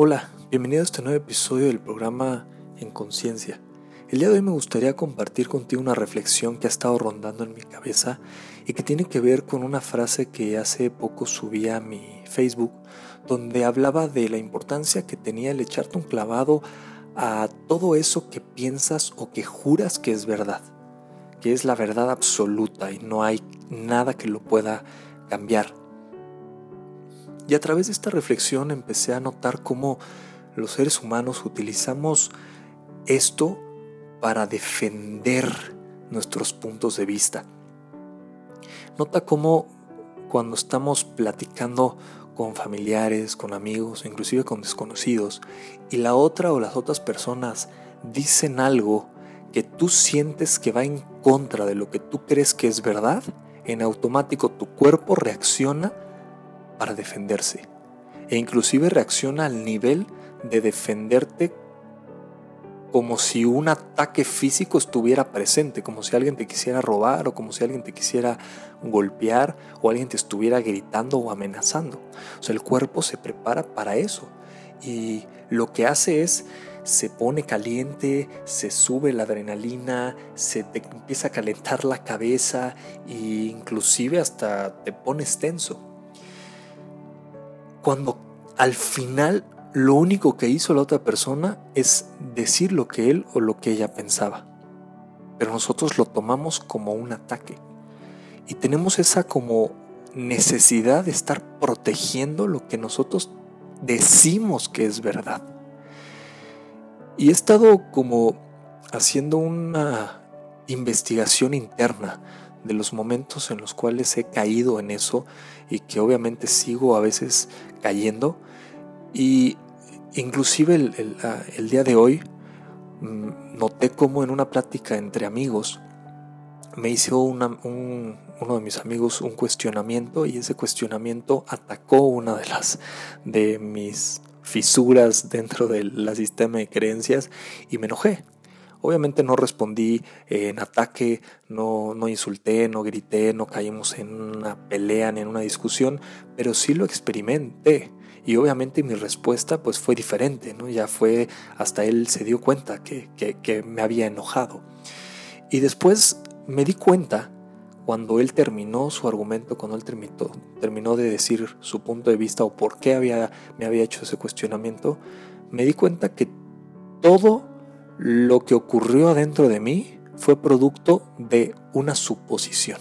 Hola, bienvenido a este nuevo episodio del programa En Conciencia. El día de hoy me gustaría compartir contigo una reflexión que ha estado rondando en mi cabeza y que tiene que ver con una frase que hace poco subí a mi Facebook, donde hablaba de la importancia que tenía el echarte un clavado a todo eso que piensas o que juras que es verdad, que es la verdad absoluta y no hay nada que lo pueda cambiar. Y a través de esta reflexión empecé a notar cómo los seres humanos utilizamos esto para defender nuestros puntos de vista. Nota cómo cuando estamos platicando con familiares, con amigos, inclusive con desconocidos, y la otra o las otras personas dicen algo que tú sientes que va en contra de lo que tú crees que es verdad, en automático tu cuerpo reacciona para defenderse. E inclusive reacciona al nivel de defenderte como si un ataque físico estuviera presente, como si alguien te quisiera robar o como si alguien te quisiera golpear o alguien te estuviera gritando o amenazando. O sea, el cuerpo se prepara para eso y lo que hace es se pone caliente, se sube la adrenalina, se te empieza a calentar la cabeza e inclusive hasta te pones tenso. Cuando al final lo único que hizo la otra persona es decir lo que él o lo que ella pensaba. Pero nosotros lo tomamos como un ataque. Y tenemos esa como necesidad de estar protegiendo lo que nosotros decimos que es verdad. Y he estado como haciendo una investigación interna de los momentos en los cuales he caído en eso y que obviamente sigo a veces cayendo y inclusive el, día de hoy mm, noté como en una plática entre amigos me hizo uno de mis amigos un cuestionamiento y ese cuestionamiento atacó una de las de mis fisuras dentro del sistema de creencias y me enojé. Obviamente no respondí en ataque, no, no insulté, no grité, no caímos en una pelea ni en una discusión, pero sí lo experimenté. Y obviamente mi respuesta pues fue diferente, ¿no? Ya fue, hasta él se dio cuenta que, que, me había enojado. Y después me di cuenta cuando él terminó su argumento, cuando él terminó, terminó de decir su punto de vista o por qué había, me había hecho ese cuestionamiento, me di cuenta que todo lo que ocurrió adentro de mí fue producto de una suposición.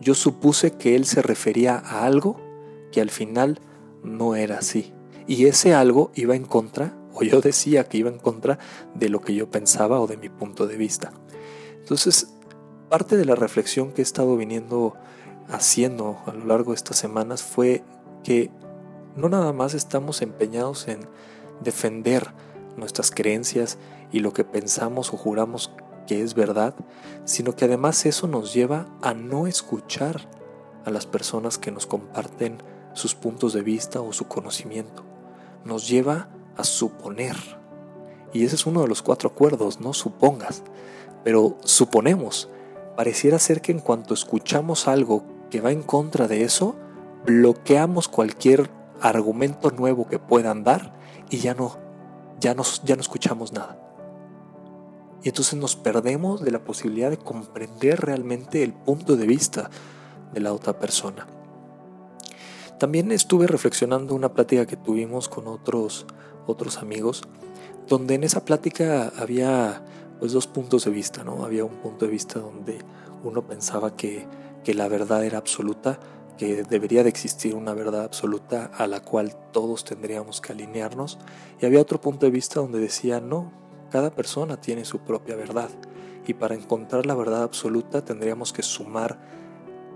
Yo supuse que él se refería a algo que al final no era así. Y ese algo iba en contra, o yo decía que iba en contra de lo que yo pensaba o de mi punto de vista. Entonces, parte de la reflexión que he estado viniendo haciendo a lo largo de estas semanas fue que no nada más estamos empeñados en defender nuestras creencias y lo que pensamos o juramos que es verdad, sino que además eso nos lleva a no escuchar a las personas que nos comparten sus puntos de vista o su conocimiento. Nos lleva a suponer. Y ese es uno de los cuatro acuerdos, no supongas. Pero suponemos. Pareciera ser que en cuanto escuchamos algo que va en contra de eso, bloqueamos cualquier argumento nuevo que puedan dar y ya no, ya ya no escuchamos nada. Y entonces nos perdemos de la posibilidad de comprender realmente el punto de vista de la otra persona. También estuve reflexionando una plática que tuvimos con otros, otros amigos, donde en esa plática había pues dos puntos de vista, ¿no? Había un punto de vista donde uno pensaba que, que la verdad era absoluta, que debería de existir una verdad absoluta a la cual todos tendríamos que alinearnos, y había otro punto de vista donde decía, no, cada persona tiene su propia verdad, y para encontrar la verdad absoluta tendríamos que sumar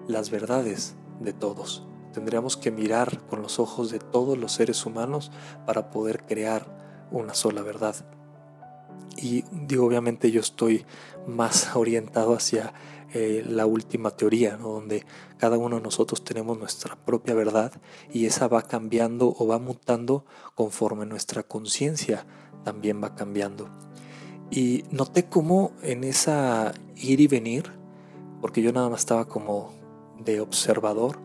las verdades de todos. Tendríamos que mirar con los ojos de todos los seres humanos para poder crear una sola verdad. Y digo, obviamente yo estoy más orientado hacia eh, la última teoría, donde cada uno de nosotros tenemos nuestra propia verdad y esa va cambiando o va mutando conforme nuestra conciencia también va cambiando. Y noté cómo en esa ir y venir, porque yo nada más estaba como de observador,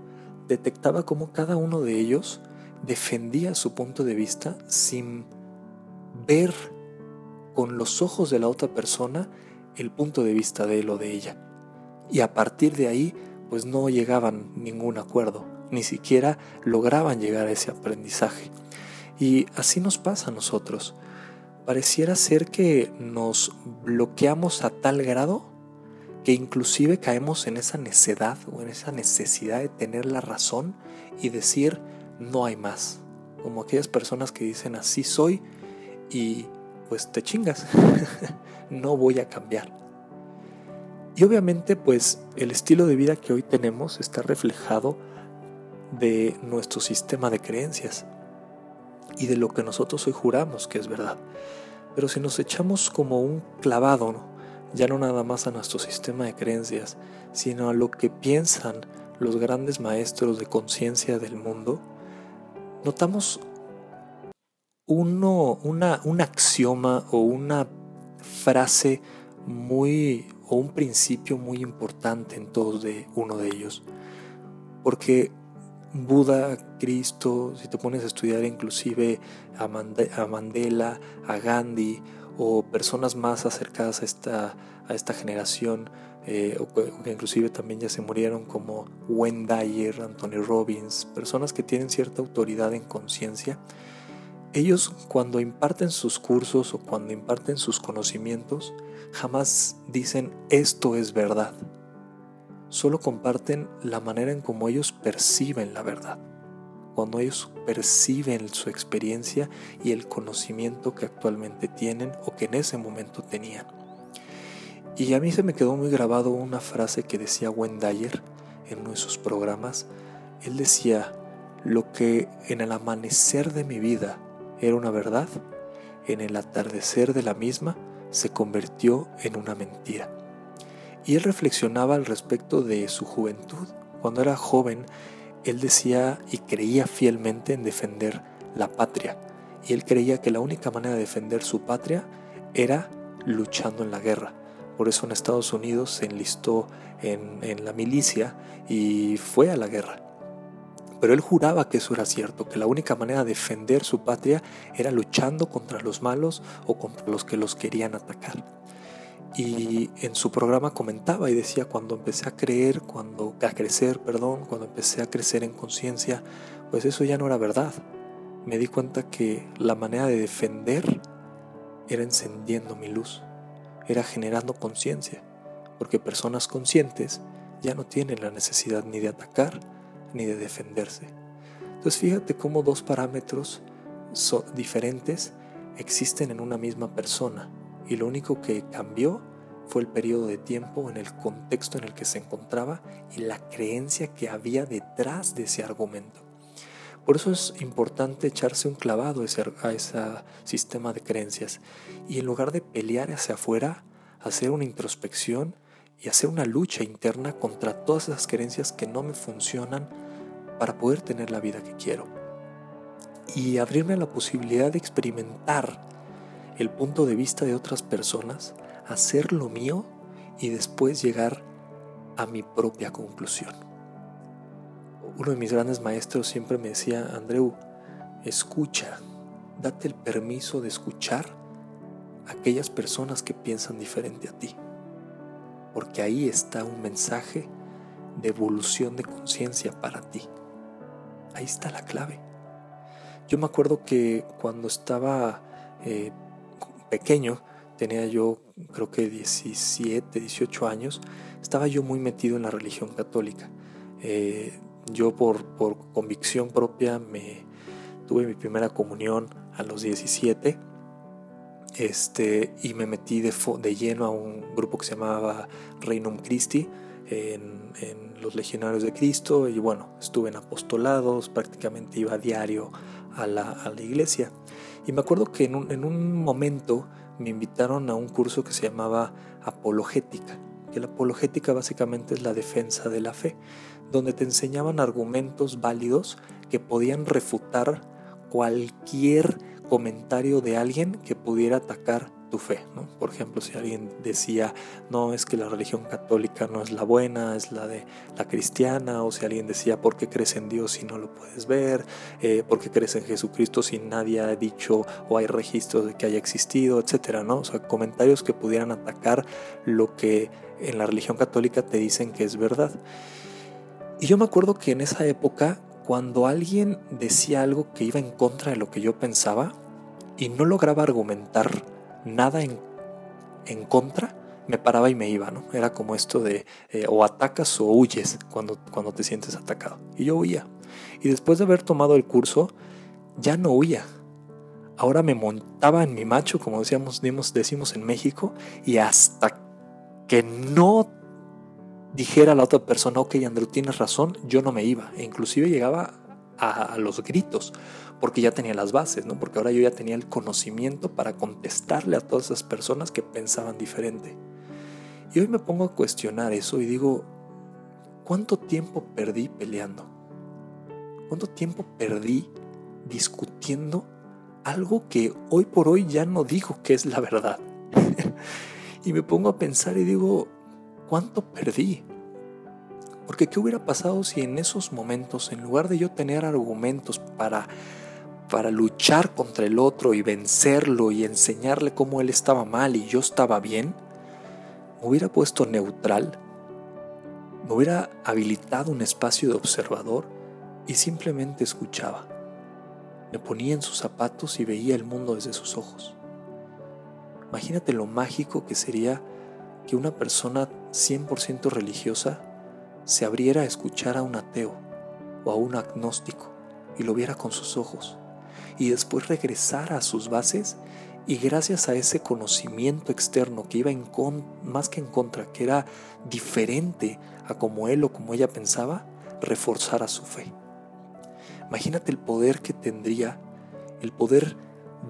detectaba cómo cada uno de ellos defendía su punto de vista sin ver con los ojos de la otra persona el punto de vista de él o de ella. Y a partir de ahí, pues no llegaban ningún acuerdo, ni siquiera lograban llegar a ese aprendizaje. Y así nos pasa a nosotros. Pareciera ser que nos bloqueamos a tal grado que inclusive caemos en esa necedad o en esa necesidad de tener la razón y decir no hay más. Como aquellas personas que dicen así soy y pues te chingas, no voy a cambiar. Y obviamente pues el estilo de vida que hoy tenemos está reflejado de nuestro sistema de creencias y de lo que nosotros hoy juramos que es verdad. Pero si nos echamos como un clavado, ya no nada más a nuestro sistema de creencias, sino a lo que piensan los grandes maestros de conciencia del mundo, notamos uno, una, un axioma o una frase muy o un principio muy importante en todos de uno de ellos. Porque Buda, Cristo, si te pones a estudiar inclusive a, Mandela, a Gandhi o personas más acercadas a esta, a esta generación, eh, o que inclusive también ya se murieron como Wayne Dyer, Anthony Robbins, personas que tienen cierta autoridad en conciencia, ellos cuando imparten sus cursos o cuando imparten sus conocimientos, jamás dicen esto es verdad. Solo comparten la manera en cómo ellos perciben la verdad. Cuando ellos perciben su experiencia y el conocimiento que actualmente tienen o que en ese momento tenían. Y a mí se me quedó muy grabado una frase que decía Wayne Dyer en uno de sus programas. Él decía, lo que en el amanecer de mi vida era una verdad, en el atardecer de la misma se convirtió en una mentira. Y él reflexionaba al respecto de su juventud. Cuando era joven, él decía y creía fielmente en defender la patria. Y él creía que la única manera de defender su patria era luchando en la guerra. Por eso en Estados Unidos se enlistó en, en la milicia y fue a la guerra. Pero él juraba que eso era cierto, que la única manera de defender su patria era luchando contra los malos o contra los que los querían atacar. Y en su programa comentaba y decía, cuando empecé a creer, cuando a crecer, perdón, cuando empecé a crecer en conciencia, pues eso ya no era verdad. Me di cuenta que la manera de defender era encendiendo mi luz, era generando conciencia, porque personas conscientes ya no tienen la necesidad ni de atacar, ni de defenderse. Entonces fíjate cómo dos parámetros diferentes existen en una misma persona y lo único que cambió fue el periodo de tiempo en el contexto en el que se encontraba y la creencia que había detrás de ese argumento. Por eso es importante echarse un clavado a ese sistema de creencias y en lugar de pelear hacia afuera, hacer una introspección y hacer una lucha interna contra todas esas creencias que no me funcionan para poder tener la vida que quiero. Y abrirme a la posibilidad de experimentar el punto de vista de otras personas, hacer lo mío y después llegar a mi propia conclusión. Uno de mis grandes maestros siempre me decía, Andreu, escucha, date el permiso de escuchar a aquellas personas que piensan diferente a ti porque ahí está un mensaje de evolución de conciencia para ti. Ahí está la clave. Yo me acuerdo que cuando estaba eh, pequeño, tenía yo creo que 17, 18 años, estaba yo muy metido en la religión católica. Eh, yo por, por convicción propia me tuve mi primera comunión a los 17 este, y me metí de, de, lleno a un grupo que se llamaba Reinum Christi en, los Legionarios de Cristo y bueno, estuve en apostolados, prácticamente iba a diario a la, iglesia. Y me acuerdo que en un, en un momento me invitaron a un curso que se llamaba Apologética, que la apologética básicamente es la defensa de la fe, donde te enseñaban argumentos válidos que podían refutar cualquier comentario de alguien que pudiera atacar tu fe. ¿no? Por ejemplo, si alguien decía, no, es que la religión católica no es la buena, es la de la cristiana, o si alguien decía, ¿por qué crees en Dios si no lo puedes ver? Eh, ¿Por qué crees en Jesucristo si nadie ha dicho o hay registros de que haya existido, etcétera, ¿no? O sea, comentarios que pudieran atacar lo que en la religión católica te dicen que es verdad. Y yo me acuerdo que en esa época, cuando alguien decía algo que iba en contra de lo que yo pensaba y no lograba argumentar nada en, en contra, me paraba y me iba, ¿no? Era como esto de eh, o atacas o huyes cuando, cuando te sientes atacado. Y yo huía. Y después de haber tomado el curso, ya no huía. Ahora me montaba en mi macho, como decíamos, decimos en México, y hasta que no dijera la otra persona, ok, Andrew, tienes razón, yo no me iba. E inclusive llegaba a, los gritos, porque ya tenía las bases, ¿no? Porque ahora yo ya tenía el conocimiento para contestarle a todas esas personas que pensaban diferente. Y hoy me pongo a cuestionar eso y digo, ¿cuánto tiempo perdí peleando? ¿Cuánto tiempo perdí discutiendo algo que hoy por hoy ya no digo que es la verdad? y me pongo a pensar y digo, ¿cuánto perdí? Porque ¿qué hubiera pasado si en esos momentos, en lugar de yo tener argumentos para, para luchar contra el otro y vencerlo y enseñarle cómo él estaba mal y yo estaba bien, me hubiera puesto neutral, me hubiera habilitado un espacio de observador y simplemente escuchaba. Me ponía en sus zapatos y veía el mundo desde sus ojos. Imagínate lo mágico que sería que una persona 100% religiosa se abriera a escuchar a un ateo o a un agnóstico y lo viera con sus ojos y después regresara a sus bases y gracias a ese conocimiento externo que iba en más que en contra, que era diferente a como él o como ella pensaba, reforzara su fe. Imagínate el poder que tendría, el poder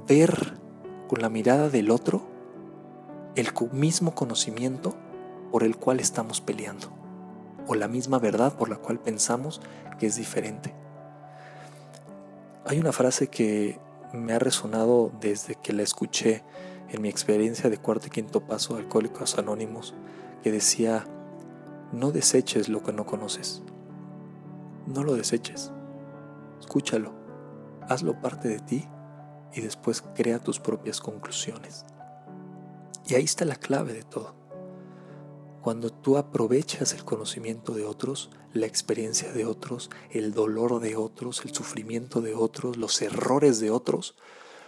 ver con la mirada del otro el mismo conocimiento por el cual estamos peleando, o la misma verdad por la cual pensamos que es diferente. Hay una frase que me ha resonado desde que la escuché en mi experiencia de cuarto y quinto paso de Alcohólicos Anónimos, que decía, no deseches lo que no conoces. No lo deseches. Escúchalo. Hazlo parte de ti y después crea tus propias conclusiones. Y ahí está la clave de todo. Cuando tú aprovechas el conocimiento de otros, la experiencia de otros, el dolor de otros, el sufrimiento de otros, los errores de otros,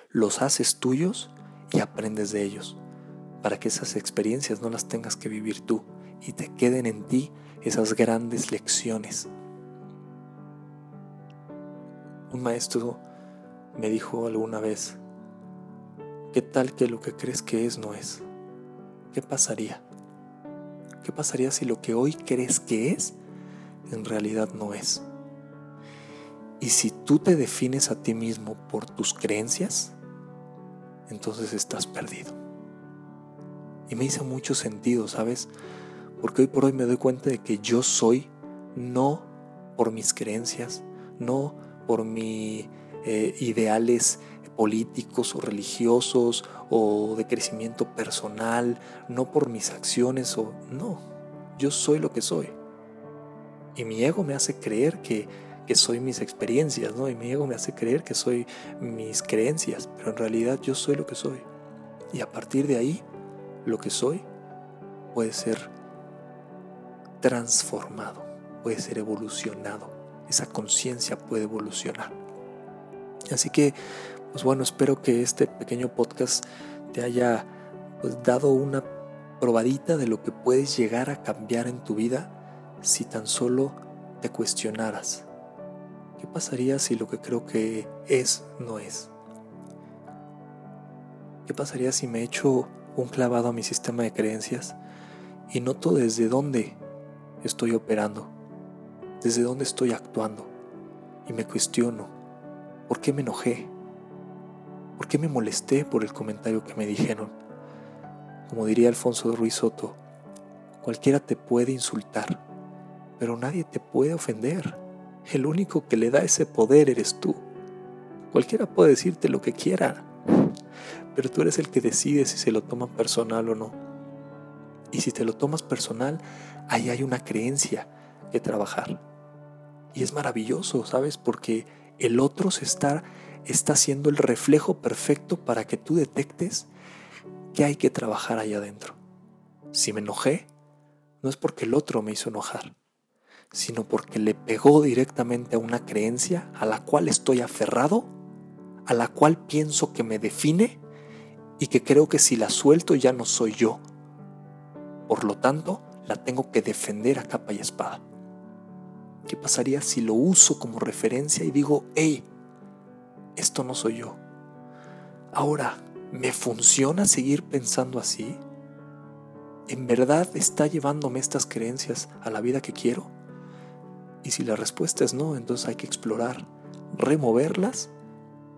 los haces tuyos y aprendes de ellos, para que esas experiencias no las tengas que vivir tú y te queden en ti esas grandes lecciones. Un maestro me dijo alguna vez, ¿qué tal que lo que crees que es no es? ¿qué pasaría? ¿Qué pasaría si lo que hoy crees que es, en realidad no es? Y si tú te defines a ti mismo por tus creencias, entonces estás perdido. Y me hizo mucho sentido, ¿sabes? Porque hoy por hoy me doy cuenta de que yo soy no por mis creencias, no por mis eh, ideales políticos o religiosos o de crecimiento personal, no por mis acciones o no, yo soy lo que soy. Y mi ego me hace creer que, que soy mis experiencias, ¿no? Y mi ego me hace creer que soy mis creencias, pero en realidad yo soy lo que soy. Y a partir de ahí, lo que soy puede ser transformado, puede ser evolucionado. Esa conciencia puede evolucionar. Así que pues bueno, espero que este pequeño podcast te haya pues, dado una probadita de lo que puedes llegar a cambiar en tu vida si tan solo te cuestionaras. ¿Qué pasaría si lo que creo que es no es? ¿Qué pasaría si me echo un clavado a mi sistema de creencias y noto desde dónde estoy operando, desde dónde estoy actuando y me cuestiono, ¿por qué me enojé? ¿Por qué me molesté por el comentario que me dijeron? Como diría Alfonso Ruiz Soto, cualquiera te puede insultar, pero nadie te puede ofender. El único que le da ese poder eres tú. Cualquiera puede decirte lo que quiera, Pero tú eres el que decide si se lo toma personal o no. Y si te lo tomas personal, ahí hay una creencia que trabajar. Y es maravilloso, ¿sabes? Porque el otro se está, está siendo el reflejo perfecto para que tú detectes que hay que trabajar ahí adentro. Si me enojé, no es porque el otro me hizo enojar, sino porque le pegó directamente a una creencia a la cual estoy aferrado, a la cual pienso que me define y que creo que si la suelto ya no soy yo. Por lo tanto, la tengo que defender a capa y espada. ¿Qué pasaría si lo uso como referencia y digo, hey, esto no soy yo? Ahora, ¿me funciona seguir pensando así? ¿En verdad está llevándome estas creencias a la vida que quiero? Y si la respuesta es no, entonces hay que explorar, removerlas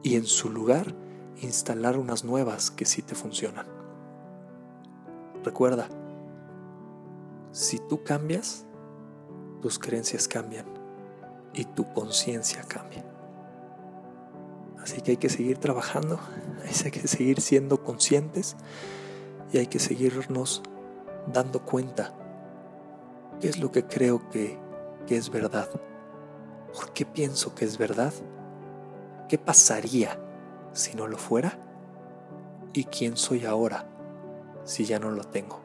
y en su lugar instalar unas nuevas que sí te funcionan. Recuerda, si tú cambias, tus creencias cambian y tu conciencia cambia. Así que hay que seguir trabajando, hay que seguir siendo conscientes y hay que seguirnos dando cuenta qué es lo que creo que, que es verdad. ¿Por qué pienso que es verdad? ¿Qué pasaría si no lo fuera? ¿Y quién soy ahora si ya no lo tengo?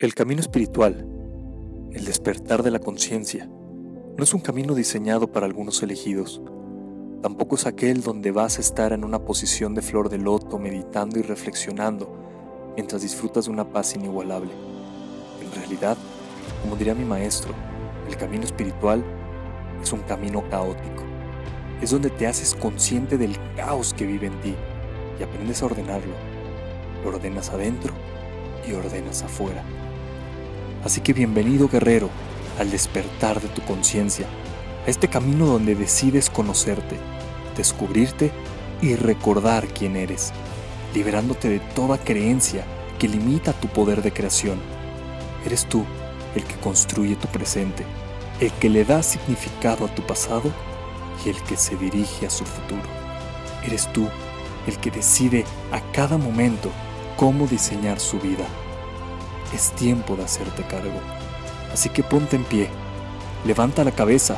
El camino espiritual, el despertar de la conciencia, no es un camino diseñado para algunos elegidos. Tampoco es aquel donde vas a estar en una posición de flor de loto meditando y reflexionando mientras disfrutas de una paz inigualable. En realidad, como diría mi maestro, el camino espiritual es un camino caótico. Es donde te haces consciente del caos que vive en ti y aprendes a ordenarlo. Lo ordenas adentro y ordenas afuera. Así que bienvenido guerrero al despertar de tu conciencia, a este camino donde decides conocerte, descubrirte y recordar quién eres, liberándote de toda creencia que limita tu poder de creación. Eres tú el que construye tu presente, el que le da significado a tu pasado y el que se dirige a su futuro. Eres tú el que decide a cada momento cómo diseñar su vida es tiempo de hacerte cargo. Así que ponte en pie, levanta la cabeza,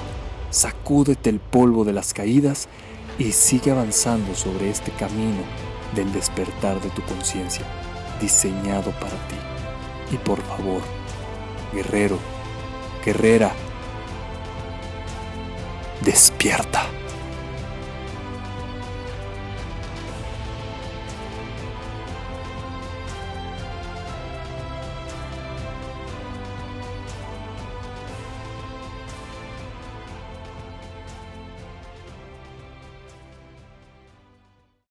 sacúdete el polvo de las caídas y sigue avanzando sobre este camino del despertar de tu conciencia, diseñado para ti. Y por favor, guerrero, guerrera, despierta.